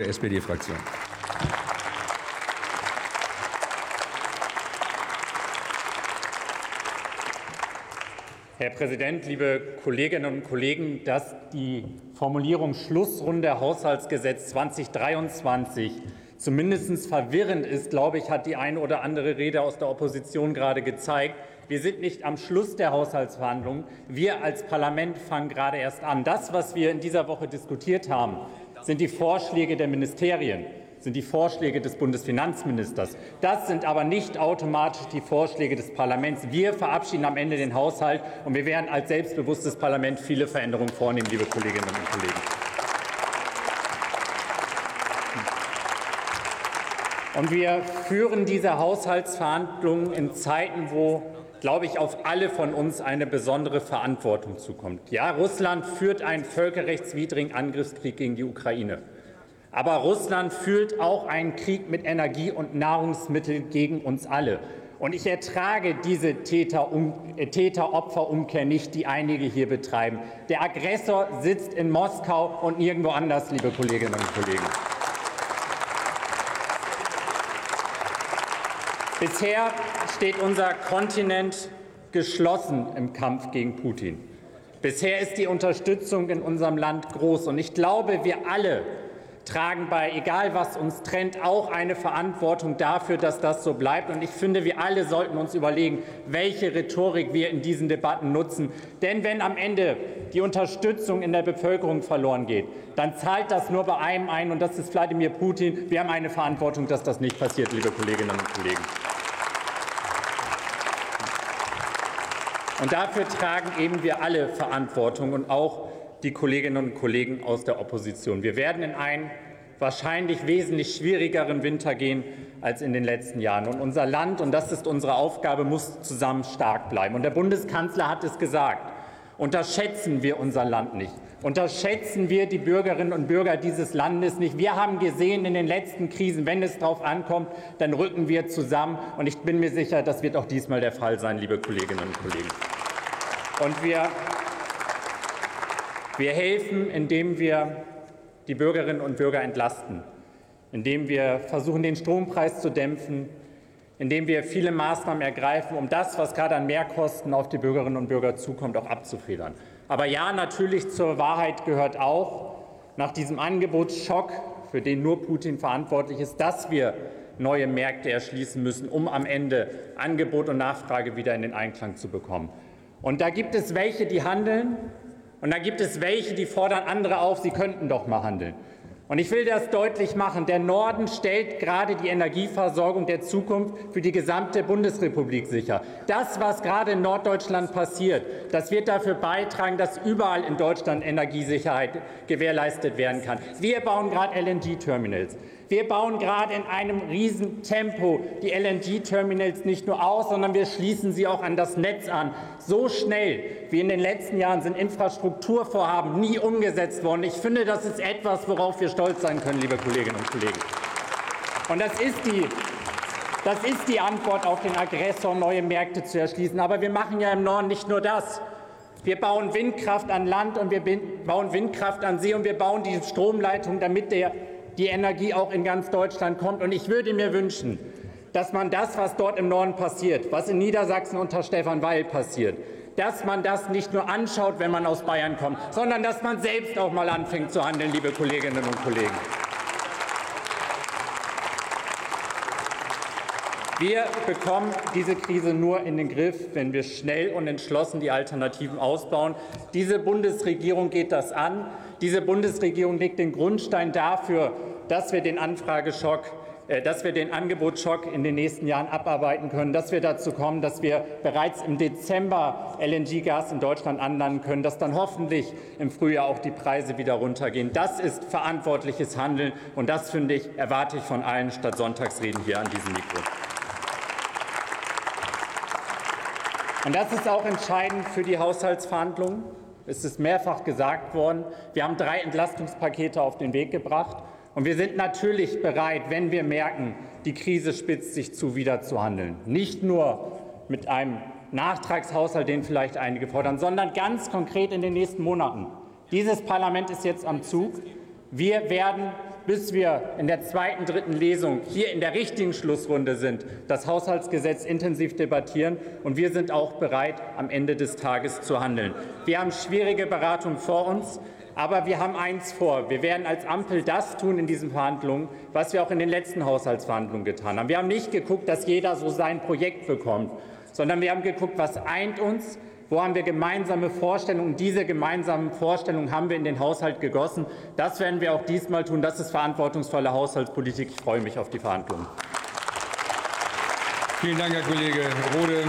der SPD-Fraktion. Herr Präsident, liebe Kolleginnen und Kollegen, dass die Formulierung Schlussrunde Haushaltsgesetz 2023 zumindest verwirrend ist, glaube ich, hat die eine oder andere Rede aus der Opposition gerade gezeigt. Wir sind nicht am Schluss der Haushaltsverhandlungen. Wir als Parlament fangen gerade erst an. Das, was wir in dieser Woche diskutiert haben, sind die Vorschläge der Ministerien, sind die Vorschläge des Bundesfinanzministers. Das sind aber nicht automatisch die Vorschläge des Parlaments. Wir verabschieden am Ende den Haushalt, und wir werden als selbstbewusstes Parlament viele Veränderungen vornehmen, liebe Kolleginnen und Kollegen. Und wir führen diese Haushaltsverhandlungen in Zeiten, wo, glaube ich, auf alle von uns eine besondere Verantwortung zukommt. Ja, Russland führt einen völkerrechtswidrigen Angriffskrieg gegen die Ukraine. Aber Russland führt auch einen Krieg mit Energie und Nahrungsmitteln gegen uns alle. Und ich ertrage diese Täter-Opfer-Umkehr nicht, die einige hier betreiben. Der Aggressor sitzt in Moskau und nirgendwo anders, liebe Kolleginnen und Kollegen. Bisher steht unser Kontinent geschlossen im Kampf gegen Putin. Bisher ist die Unterstützung in unserem Land groß. Und ich glaube, wir alle tragen bei, egal was uns trennt, auch eine Verantwortung dafür, dass das so bleibt. Und ich finde, wir alle sollten uns überlegen, welche Rhetorik wir in diesen Debatten nutzen. Denn wenn am Ende die Unterstützung in der Bevölkerung verloren geht, dann zahlt das nur bei einem ein, und das ist Wladimir Putin. Wir haben eine Verantwortung, dass das nicht passiert, liebe Kolleginnen und Kollegen. Und dafür tragen eben wir alle Verantwortung und auch die Kolleginnen und Kollegen aus der Opposition. Wir werden in einen wahrscheinlich wesentlich schwierigeren Winter gehen als in den letzten Jahren. Und unser Land, und das ist unsere Aufgabe, muss zusammen stark bleiben. Und der Bundeskanzler hat es gesagt. Unterschätzen wir unser Land nicht. Unterschätzen wir die Bürgerinnen und Bürger dieses Landes nicht. Wir haben gesehen in den letzten Krisen, wenn es darauf ankommt, dann rücken wir zusammen. Und ich bin mir sicher, das wird auch diesmal der Fall sein, liebe Kolleginnen und Kollegen. Und wir, wir helfen, indem wir die Bürgerinnen und Bürger entlasten, indem wir versuchen, den Strompreis zu dämpfen, indem wir viele Maßnahmen ergreifen, um das, was gerade an Mehrkosten auf die Bürgerinnen und Bürger zukommt, auch abzufedern. Aber ja, natürlich zur Wahrheit gehört auch, nach diesem Angebotsschock, für den nur Putin verantwortlich ist, dass wir neue Märkte erschließen müssen, um am Ende Angebot und Nachfrage wieder in den Einklang zu bekommen. Und da gibt es welche, die handeln, und da gibt es welche, die fordern andere auf, sie könnten doch mal handeln. Und ich will das deutlich machen. Der Norden stellt gerade die Energieversorgung der Zukunft für die gesamte Bundesrepublik sicher. Das, was gerade in Norddeutschland passiert, das wird dafür beitragen, dass überall in Deutschland Energiesicherheit gewährleistet werden kann. Wir bauen gerade LNG-Terminals. Wir bauen gerade in einem Riesentempo die LNG-Terminals nicht nur aus, sondern wir schließen sie auch an das Netz an. So schnell wie in den letzten Jahren sind Infrastrukturvorhaben nie umgesetzt worden. Ich finde, das ist etwas, worauf wir stolz sein können, liebe Kolleginnen und Kollegen. Und das ist die das ist die Antwort auf den Aggressor, neue Märkte zu erschließen. Aber wir machen ja im Norden nicht nur das. Wir bauen Windkraft an Land und wir bauen Windkraft an See und wir bauen die Stromleitung, damit der die Energie auch in ganz Deutschland kommt. Und ich würde mir wünschen, dass man das, was dort im Norden passiert, was in Niedersachsen unter Stefan Weil passiert, dass man das nicht nur anschaut, wenn man aus Bayern kommt, sondern dass man selbst auch mal anfängt zu handeln, liebe Kolleginnen und Kollegen. Wir bekommen diese Krise nur in den Griff, wenn wir schnell und entschlossen die Alternativen ausbauen. Diese Bundesregierung geht das an. Diese Bundesregierung legt den Grundstein dafür, dass wir den Anfrageschock äh, dass wir den Angebotsschock in den nächsten Jahren abarbeiten können, dass wir dazu kommen, dass wir bereits im Dezember LNG-Gas in Deutschland anlanden können, dass dann hoffentlich im Frühjahr auch die Preise wieder runtergehen. Das ist verantwortliches Handeln, und das, finde ich, erwarte ich von allen statt Sonntagsreden hier an diesem Mikro. Und das ist auch entscheidend für die Haushaltsverhandlungen. Es ist mehrfach gesagt worden. Wir haben drei Entlastungspakete auf den Weg gebracht. Und wir sind natürlich bereit, wenn wir merken, die Krise spitzt sich zu, wieder zu handeln. Nicht nur mit einem Nachtragshaushalt, den vielleicht einige fordern, sondern ganz konkret in den nächsten Monaten. Dieses Parlament ist jetzt am Zug. Wir werden bis wir in der zweiten, dritten Lesung hier in der richtigen Schlussrunde sind, das Haushaltsgesetz intensiv debattieren. Und wir sind auch bereit, am Ende des Tages zu handeln. Wir haben schwierige Beratungen vor uns. Aber wir haben eins vor. Wir werden als Ampel das tun in diesen Verhandlungen, was wir auch in den letzten Haushaltsverhandlungen getan haben. Wir haben nicht geguckt, dass jeder so sein Projekt bekommt, sondern wir haben geguckt, was eint uns, wo haben wir gemeinsame Vorstellungen? Diese gemeinsamen Vorstellungen haben wir in den Haushalt gegossen. Das werden wir auch diesmal tun. Das ist verantwortungsvolle Haushaltspolitik. Ich freue mich auf die Verhandlungen. Vielen Dank, Herr Kollege Rode.